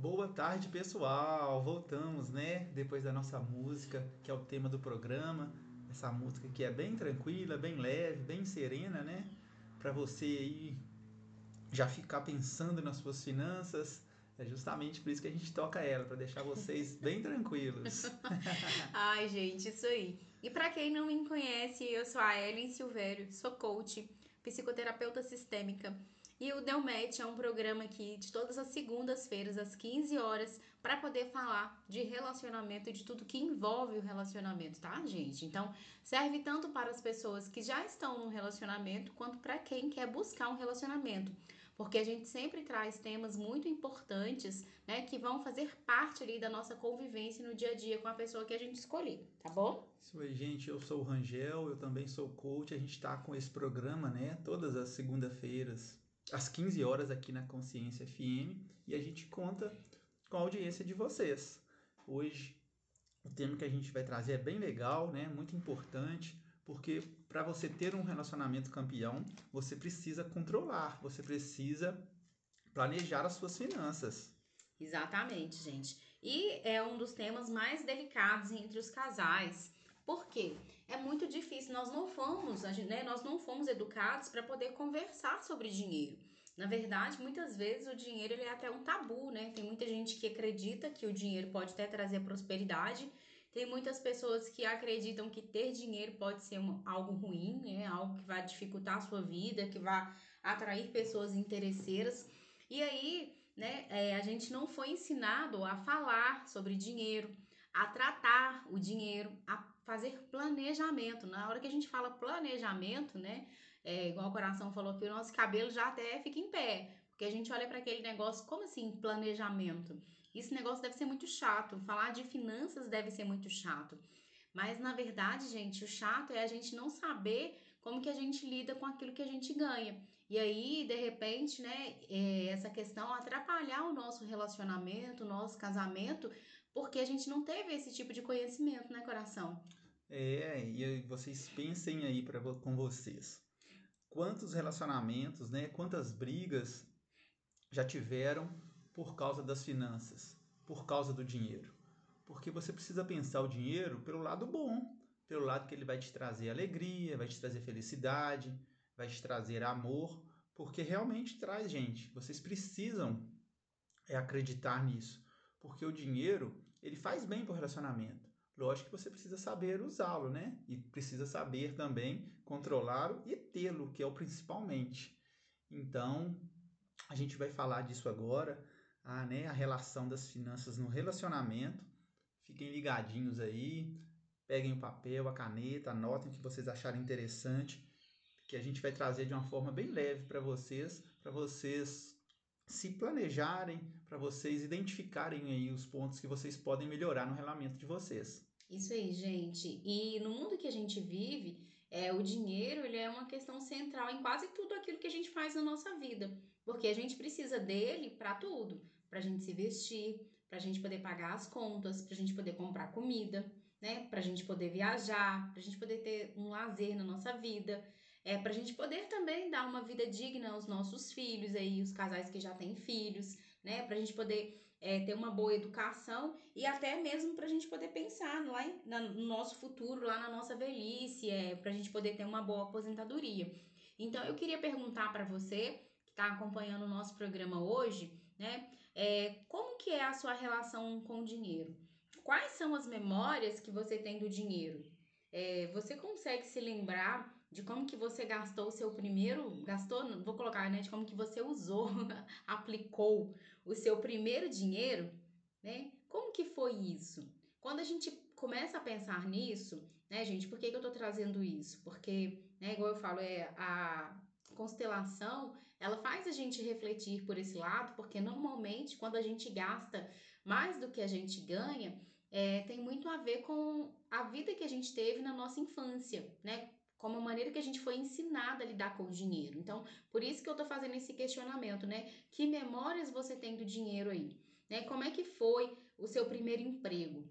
Boa tarde, pessoal. Voltamos, né? Depois da nossa música, que é o tema do programa. Essa música que é bem tranquila, bem leve, bem serena, né? Para você aí já ficar pensando nas suas finanças. É justamente por isso que a gente toca ela, para deixar vocês bem tranquilos. Ai, gente, isso aí. E para quem não me conhece, eu sou a Ellen Silvério, sou coach, psicoterapeuta sistêmica. E o Delmet é um programa aqui de todas as segundas-feiras, às 15 horas, para poder falar de relacionamento e de tudo que envolve o relacionamento, tá, gente? Então, serve tanto para as pessoas que já estão no relacionamento, quanto para quem quer buscar um relacionamento. Porque a gente sempre traz temas muito importantes, né, que vão fazer parte ali da nossa convivência no dia a dia com a pessoa que a gente escolher, tá bom? Isso aí, gente. Eu sou o Rangel, eu também sou coach. A gente está com esse programa, né, todas as segundas-feiras às 15 horas aqui na Consciência FM e a gente conta com a audiência de vocês. Hoje o tema que a gente vai trazer é bem legal, né? Muito importante, porque para você ter um relacionamento campeão, você precisa controlar, você precisa planejar as suas finanças. Exatamente, gente. E é um dos temas mais delicados entre os casais. Por quê? É muito difícil, nós não fomos, né, nós não fomos educados para poder conversar sobre dinheiro. Na verdade, muitas vezes o dinheiro ele é até um tabu, né? Tem muita gente que acredita que o dinheiro pode até trazer prosperidade. Tem muitas pessoas que acreditam que ter dinheiro pode ser algo ruim, né? Algo que vai dificultar a sua vida, que vai atrair pessoas interesseiras. E aí, né, é, a gente não foi ensinado a falar sobre dinheiro, a tratar o dinheiro, a fazer planejamento. Na hora que a gente fala planejamento, né? É, igual o coração falou que o nosso cabelo já até fica em pé. Porque a gente olha para aquele negócio, como assim planejamento? Esse negócio deve ser muito chato. Falar de finanças deve ser muito chato. Mas na verdade, gente, o chato é a gente não saber como que a gente lida com aquilo que a gente ganha. E aí, de repente, né, é, essa questão atrapalhar o nosso relacionamento, o nosso casamento, porque a gente não teve esse tipo de conhecimento, né, coração? É, e vocês pensem aí para com vocês. Quantos relacionamentos, né, quantas brigas já tiveram por causa das finanças, por causa do dinheiro? Porque você precisa pensar o dinheiro pelo lado bom, pelo lado que ele vai te trazer alegria, vai te trazer felicidade, vai te trazer amor, porque realmente traz, gente. Vocês precisam é, acreditar nisso, porque o dinheiro ele faz bem para o relacionamento. Lógico que você precisa saber usá-lo, né? E precisa saber também controlá-lo e tê-lo, que é o principalmente. Então, a gente vai falar disso agora, a, né, a relação das finanças no relacionamento. Fiquem ligadinhos aí, peguem o papel, a caneta, anotem o que vocês acharem interessante, que a gente vai trazer de uma forma bem leve para vocês, para vocês se planejarem, para vocês identificarem aí os pontos que vocês podem melhorar no relacionamento de vocês. Isso aí, gente. E no mundo que a gente vive, é, o dinheiro ele é uma questão central em quase tudo aquilo que a gente faz na nossa vida. Porque a gente precisa dele para tudo. Para a gente se vestir, para a gente poder pagar as contas, para a gente poder comprar comida, né? Para a gente poder viajar, para a gente poder ter um lazer na nossa vida. É, para a gente poder também dar uma vida digna aos nossos filhos, aí, os casais que já têm filhos, né? Para a gente poder é, ter uma boa educação e até mesmo para a gente poder pensar lá em, na, no nosso futuro, lá na nossa velhice, é, para a gente poder ter uma boa aposentadoria. Então, eu queria perguntar para você que está acompanhando o nosso programa hoje, né? É, como que é a sua relação com o dinheiro? Quais são as memórias que você tem do dinheiro? É, você consegue se lembrar de como que você gastou o seu primeiro, gastou, vou colocar, né, de como que você usou, aplicou o seu primeiro dinheiro, né? Como que foi isso? Quando a gente começa a pensar nisso, né, gente, por que, que eu tô trazendo isso? Porque, né, igual eu falo, é a constelação, ela faz a gente refletir por esse lado, porque normalmente quando a gente gasta mais do que a gente ganha, é, tem muito a ver com a vida que a gente teve na nossa infância, né? Como a maneira que a gente foi ensinada a lidar com o dinheiro. Então, por isso que eu tô fazendo esse questionamento, né? Que memórias você tem do dinheiro aí? Né? Como é que foi o seu primeiro emprego?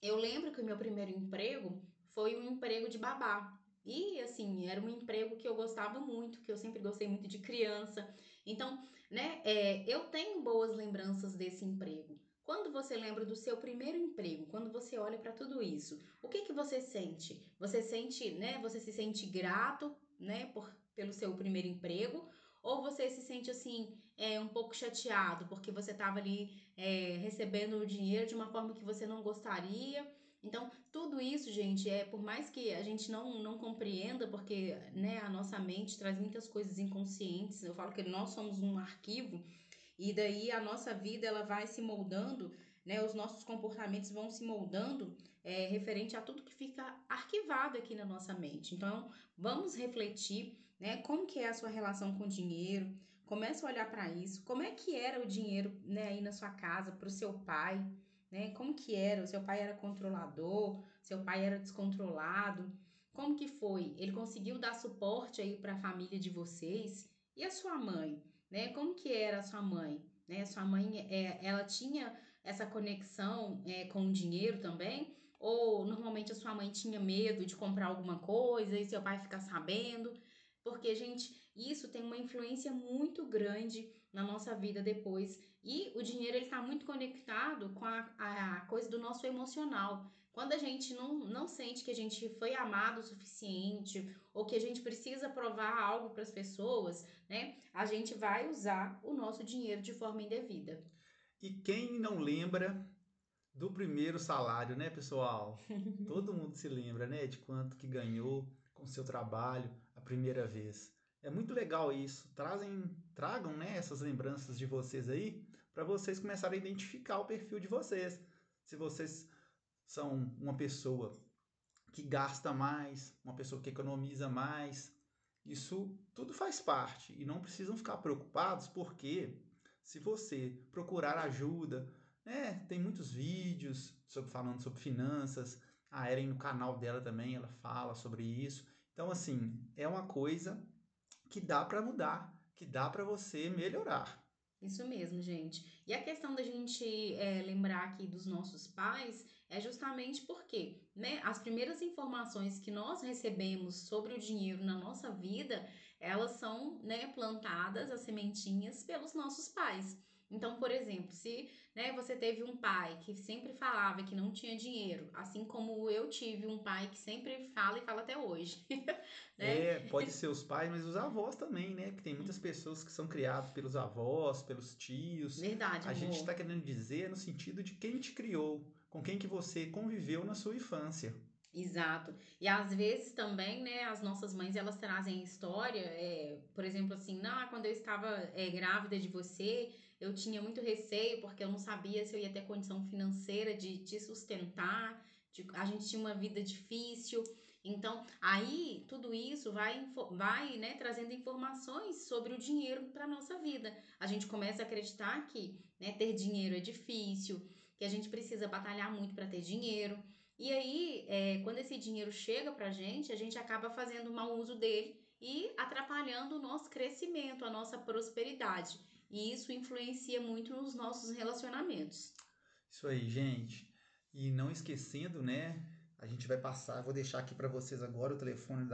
Eu lembro que o meu primeiro emprego foi um emprego de babá. E assim, era um emprego que eu gostava muito, que eu sempre gostei muito de criança. Então, né, é, eu tenho boas lembranças desse emprego. Quando você lembra do seu primeiro emprego, quando você olha para tudo isso, o que que você sente? Você sente, né, você se sente grato, né, por, pelo seu primeiro emprego, ou você se sente assim, é, um pouco chateado porque você estava ali é, recebendo o dinheiro de uma forma que você não gostaria. Então, tudo isso, gente, é por mais que a gente não, não compreenda, porque né, a nossa mente traz muitas coisas inconscientes. Eu falo que nós somos um arquivo e daí a nossa vida ela vai se moldando, né? Os nossos comportamentos vão se moldando é, referente a tudo que fica arquivado aqui na nossa mente. Então, vamos refletir, né? Como que é a sua relação com o dinheiro? Comece a olhar para isso. Como é que era o dinheiro, né, aí na sua casa para o seu pai, né? Como que era? O seu pai era controlador? Seu pai era descontrolado? Como que foi? Ele conseguiu dar suporte aí para a família de vocês? E a sua mãe? Né? Como que era a sua mãe? Né? Sua mãe, é, ela tinha essa conexão é, com o dinheiro também? Ou normalmente a sua mãe tinha medo de comprar alguma coisa e seu pai ficar sabendo? Porque, gente, isso tem uma influência muito grande na nossa vida depois. E o dinheiro ele está muito conectado com a, a coisa do nosso emocional. Quando a gente não, não sente que a gente foi amado o suficiente ou que a gente precisa provar algo para as pessoas, né? A gente vai usar o nosso dinheiro de forma indevida. E quem não lembra do primeiro salário, né, pessoal? Todo mundo se lembra, né, de quanto que ganhou com seu trabalho a primeira vez. É muito legal isso. Trazem, tragam, né, essas lembranças de vocês aí para vocês começarem a identificar o perfil de vocês. Se vocês são uma pessoa que gasta mais, uma pessoa que economiza mais. Isso tudo faz parte e não precisam ficar preocupados porque se você procurar ajuda, né, tem muitos vídeos sobre falando sobre finanças. A Eren no canal dela também, ela fala sobre isso. Então assim, é uma coisa que dá para mudar, que dá para você melhorar. Isso mesmo, gente. E a questão da gente é, lembrar aqui dos nossos pais é justamente porque, né, as primeiras informações que nós recebemos sobre o dinheiro na nossa vida, elas são, né, plantadas, as sementinhas, pelos nossos pais. Então, por exemplo, se né, você teve um pai que sempre falava que não tinha dinheiro, assim como eu tive um pai que sempre fala e fala até hoje. né? É, pode ser os pais, mas os avós também, né? Que tem muitas pessoas que são criadas pelos avós, pelos tios. Verdade, A amor. gente está querendo dizer no sentido de quem te criou, com quem que você conviveu na sua infância. Exato. E às vezes também, né, as nossas mães, elas trazem história, é, por exemplo, assim, não, quando eu estava é, grávida de você, eu tinha muito receio porque eu não sabia se eu ia ter condição financeira de te sustentar, de, a gente tinha uma vida difícil. Então, aí tudo isso vai, vai né, trazendo informações sobre o dinheiro para nossa vida. A gente começa a acreditar que né, ter dinheiro é difícil, que a gente precisa batalhar muito para ter dinheiro. E aí, é, quando esse dinheiro chega para a gente, a gente acaba fazendo mau uso dele e atrapalhando o nosso crescimento, a nossa prosperidade. E isso influencia muito nos nossos relacionamentos. Isso aí, gente. E não esquecendo, né? A gente vai passar, vou deixar aqui para vocês agora o telefone